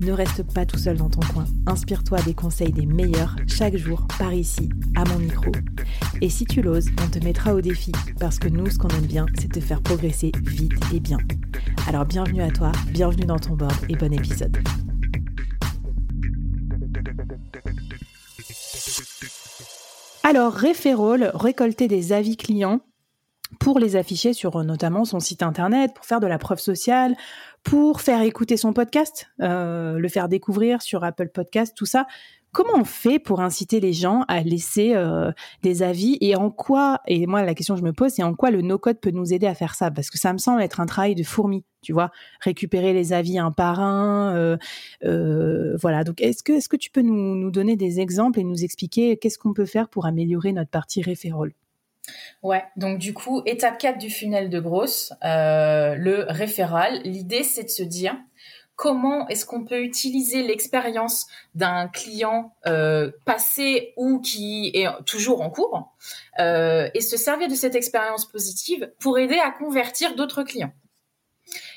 Ne reste pas tout seul dans ton coin. Inspire-toi des conseils des meilleurs chaque jour par ici, à mon micro. Et si tu l'oses, on te mettra au défi parce que nous, ce qu'on aime bien, c'est te faire progresser vite et bien. Alors bienvenue à toi, bienvenue dans ton board et bon épisode. Alors, Referral, récolter des avis clients pour les afficher sur euh, notamment son site internet, pour faire de la preuve sociale, pour faire écouter son podcast, euh, le faire découvrir sur Apple Podcast, tout ça. Comment on fait pour inciter les gens à laisser euh, des avis et en quoi, et moi la question que je me pose, c'est en quoi le no-code peut nous aider à faire ça? Parce que ça me semble être un travail de fourmi, tu vois, récupérer les avis un par un. voilà, donc est-ce que, est -ce que tu peux nous, nous donner des exemples et nous expliquer qu'est-ce qu'on peut faire pour améliorer notre partie référol Ouais, donc du coup, étape 4 du funnel de grosse, euh, le référal. L'idée, c'est de se dire comment est-ce qu'on peut utiliser l'expérience d'un client euh, passé ou qui est toujours en cours euh, et se servir de cette expérience positive pour aider à convertir d'autres clients.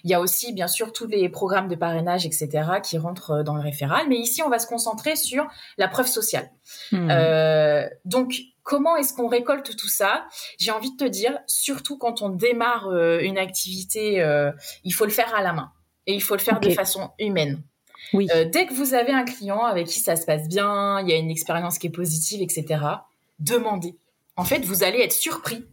Il y a aussi, bien sûr, tous les programmes de parrainage, etc., qui rentrent dans le référal. Mais ici, on va se concentrer sur la preuve sociale. Hmm. donc, Comment est-ce qu'on récolte tout ça? J'ai envie de te dire, surtout quand on démarre euh, une activité, euh, il faut le faire à la main et il faut le faire de façon humaine. Oui. Euh, dès que vous avez un client avec qui ça se passe bien, il y a une expérience qui est positive, etc., demandez. En fait, vous allez être surpris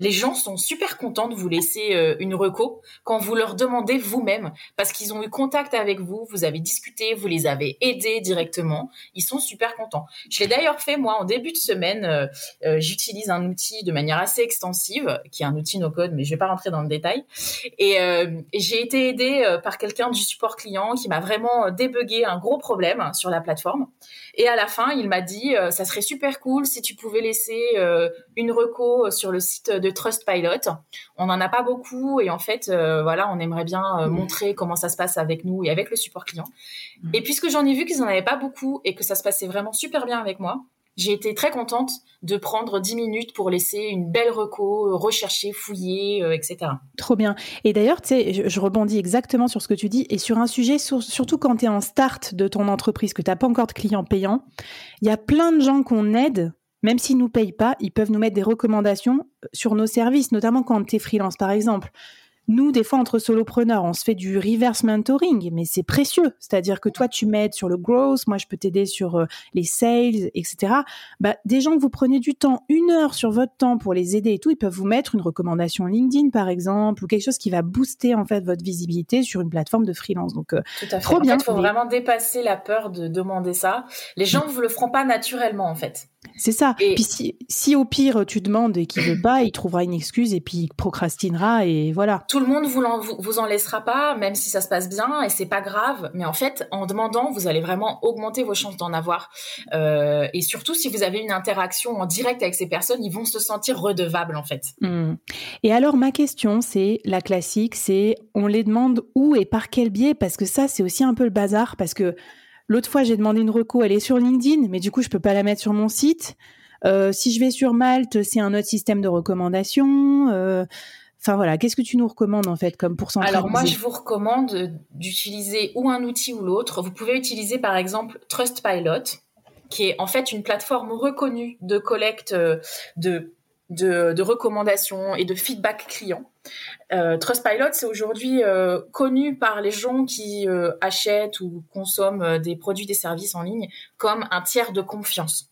les gens sont super contents de vous laisser euh, une reco quand vous leur demandez vous-même parce qu'ils ont eu contact avec vous, vous avez discuté, vous les avez aidés directement. Ils sont super contents. Je l'ai d'ailleurs fait moi en début de semaine. Euh, euh, j'utilise un outil de manière assez extensive qui est un outil no code, mais je vais pas rentrer dans le détail. Et, j'ai été aidée par quelqu'un du support client qui m'a vraiment débugué un gros problème sur la plateforme. Et à la fin, il m'a dit ça serait super cool si tu pouvais laisser une reco sur le site de Trustpilot. On n'en a pas beaucoup et en fait, euh, voilà, on aimerait bien euh, mmh. montrer comment ça se passe avec nous et avec le support client. Mmh. Et puisque j'en ai vu qu'ils n'en avaient pas beaucoup et que ça se passait vraiment super bien avec moi, j'ai été très contente de prendre 10 minutes pour laisser une belle reco, rechercher, fouiller, euh, etc. Trop bien. Et d'ailleurs, tu sais, je, rebondis exactement sur ce que tu dis et sur un sujet, surtout quand tu es en start de ton entreprise, que tu n'as pas encore de clients payants, il y a plein de gens qu'on aide même s'ils nous payent pas, ils peuvent nous mettre des recommandations euh, sur nos services, notamment quand tu es freelance, par exemple. Nous, des fois, entre solopreneurs, on se fait du reverse mentoring, mais c'est précieux. C'est-à-dire que toi, tu m'aides sur le growth, moi, je peux t'aider sur euh, les sales, etc. Bah, des gens que vous prenez du temps, une heure sur votre temps pour les aider et tout, ils peuvent vous mettre une recommandation LinkedIn, par exemple, ou quelque chose qui va booster, en fait, votre visibilité sur une plateforme de freelance. Donc, euh, Tout à fait. trop bien. il faut vraiment dépasser la peur de demander ça. Les gens ne vous le feront pas naturellement, en fait. C'est ça. Et puis si, si, au pire tu demandes et qu'il veut pas, il trouvera une excuse et puis il procrastinera et voilà. Tout le monde vous en, vous en laissera pas, même si ça se passe bien et c'est pas grave. Mais en fait, en demandant, vous allez vraiment augmenter vos chances d'en avoir. Euh, et surtout si vous avez une interaction en direct avec ces personnes, ils vont se sentir redevables en fait. Hmm. Et alors ma question, c'est la classique, c'est on les demande où et par quel biais? Parce que ça c'est aussi un peu le bazar parce que L'autre fois, j'ai demandé une reco, elle est sur LinkedIn, mais du coup, je peux pas la mettre sur mon site. Euh, si je vais sur Malte, c'est un autre système de recommandation. Euh, enfin voilà, qu'est-ce que tu nous recommandes en fait comme pourcentage Alors moi, je vous recommande d'utiliser ou un outil ou l'autre. Vous pouvez utiliser par exemple Trustpilot, qui est en fait une plateforme reconnue de collecte euh, de de, recommandations et de feedback client. Euh, Trustpilot, c'est aujourd'hui euh, connu par les gens qui euh, achètent ou consomment des produits, des services en ligne comme un tiers de confiance.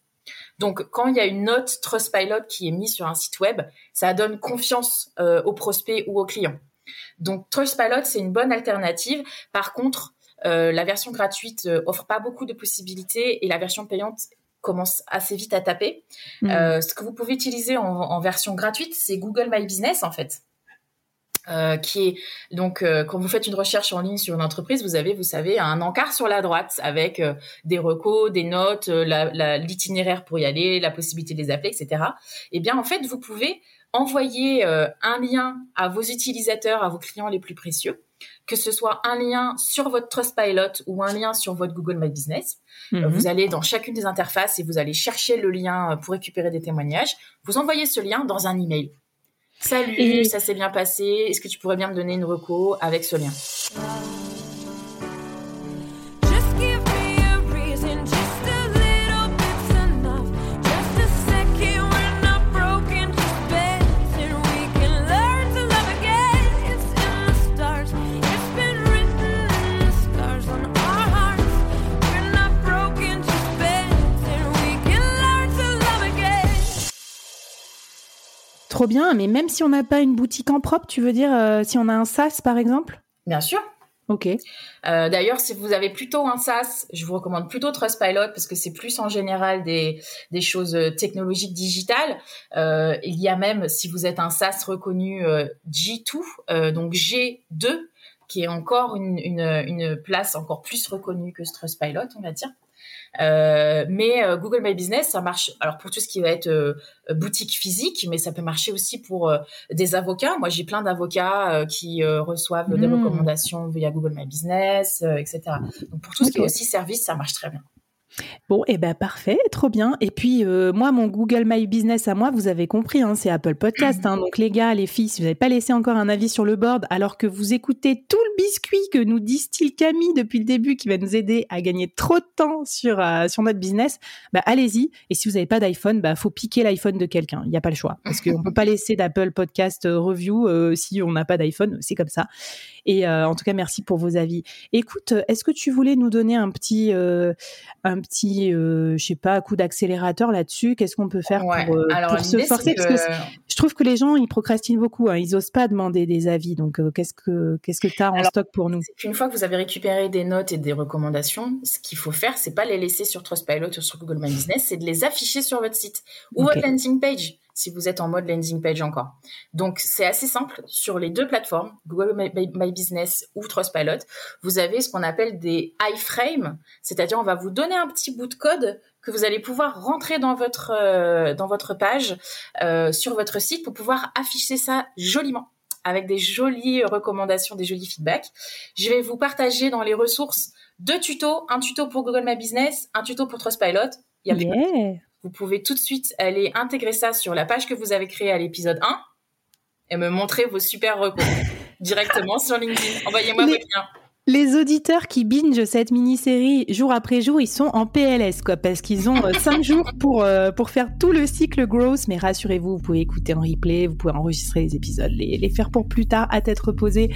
Donc, quand il y a une note Trustpilot qui est mise sur un site web, ça donne confiance aux prospects ou aux clients. Donc Trustpilot, c'est une bonne alternative. Par contre, euh, la version gratuite euh, offre pas beaucoup de possibilités et la version payante commence assez vite à taper. Hmm. Euh, ce que vous pouvez utiliser en, en version gratuite, c'est Google My Business en fait. Euh, qui est donc euh, quand vous faites une recherche en ligne sur une entreprise, vous avez, vous savez, un encart sur la droite avec euh, des recos, des notes, l'itinéraire pour y aller, la possibilité de les appeler, etc. Eh bien, en fait, vous pouvez envoyer un lien à vos utilisateurs, à vos clients les plus précieux, que ce soit un lien sur votre Trustpilot ou un lien sur votre Google My Business. Mhm. Vous allez dans chacune des interfaces et vous allez chercher le lien pour récupérer des témoignages. Vous envoyez ce lien dans un email. Salut, ça s'est bien passé. Est-ce que tu pourrais bien me donner une reco avec ce lien? Trop bien, mais même si on n'a pas une boutique en propre, tu veux dire euh, si on a un SaaS par exemple? Bien sûr. Ok. Euh, d'ailleurs, si vous avez plutôt un SaaS, je vous recommande plutôt Trustpilot parce que c'est plus en général des, des choses euh, technologiques digitales. il y a même, si vous êtes un SaaS reconnu G2, donc G2, qui est encore une, une, une, place encore plus reconnue que Trustpilot, on va dire. Euh, mais euh, Google My Business, ça marche. Alors pour tout ce qui va être euh, boutique physique, mais ça peut marcher aussi pour des avocats. Moi, j'ai plein d'avocats qui reçoivent des hmm. recommandations via Google My Business, etc. Donc pour tout ce qui est aussi service, ça marche très bien. Bon, et eh ben parfait, trop bien. Et puis euh, moi, mon Google My Business à moi, vous avez compris, hein, c'est Apple Podcast. Hein. donc les gars, les filles, si vous n'avez pas laissé encore un avis sur le board, alors que vous écoutez tout le biscuit que nous distille Camille depuis le début, qui va nous aider à gagner trop de temps sur euh, sur notre business, bah allez-y. Et si vous n'avez pas d'iPhone, bah faut piquer l'iPhone de quelqu'un. Il n'y a pas le choix, parce qu'on peut pas laisser d'Apple Podcast euh, review si on n'a pas d'iPhone. C'est comme ça. Et en tout cas, merci pour vos avis. Écoute, est-ce que tu voulais nous donner un petit un petit, euh, je sais pas, coup d'accélérateur là-dessus Qu'est-ce qu'on peut faire pour, euh, se forcer? Parce que je trouve que les gens, ils procrastinent beaucoup. Hein. Ils osent pas demander des avis. Donc, euh, qu'est-ce que qu'est-ce que tu as en stock pour nous? Une fois que vous avez récupéré des notes et des recommandations, ce qu'il faut faire, c'est pas les laisser sur Trustpilot ou sur Google My Business, c'est de les afficher sur votre site ou votre landing page si vous êtes en mode landing page encore. Donc, c'est assez simple. Sur les deux plateformes, Google My, Business ou Trustpilot, vous avez ce qu'on appelle des iframes, c'est-à-dire on va vous donner un petit bout de code que vous allez pouvoir rentrer dans votre euh, dans votre page euh, sur votre site pour pouvoir afficher ça joliment avec des jolies recommandations, des jolis feedbacks. Je vais vous partager dans les ressources deux tutos, un tuto pour Google My Business, un tuto pour Trustpilot. Il y a vous pouvez tout de suite aller intégrer ça sur la page que vous avez créée à l'épisode 1 et me montrer vos super recours directement sur LinkedIn. Envoyez-moi les, liens. Les auditeurs qui binge cette mini-série jour après jour, ils sont en PLS, quoi, parce qu'ils ont 5 euh, jours pour, euh, pour faire tout le cycle growth. Mais rassurez-vous, vous pouvez écouter en replay, vous pouvez enregistrer les épisodes, les, les faire pour plus tard, à tête reposée.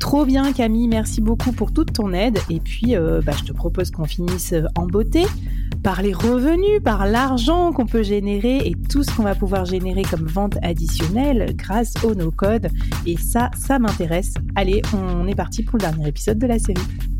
Trop bien, Camille, merci beaucoup pour toute ton aide. Et puis, euh, bah, je te propose qu'on finisse en beauté par les revenus, par l'argent qu'on peut générer et tout ce qu'on va pouvoir générer comme vente additionnelle grâce au no-code. Et ça, ça m'intéresse. Allez, on est parti pour le dernier épisode de la série.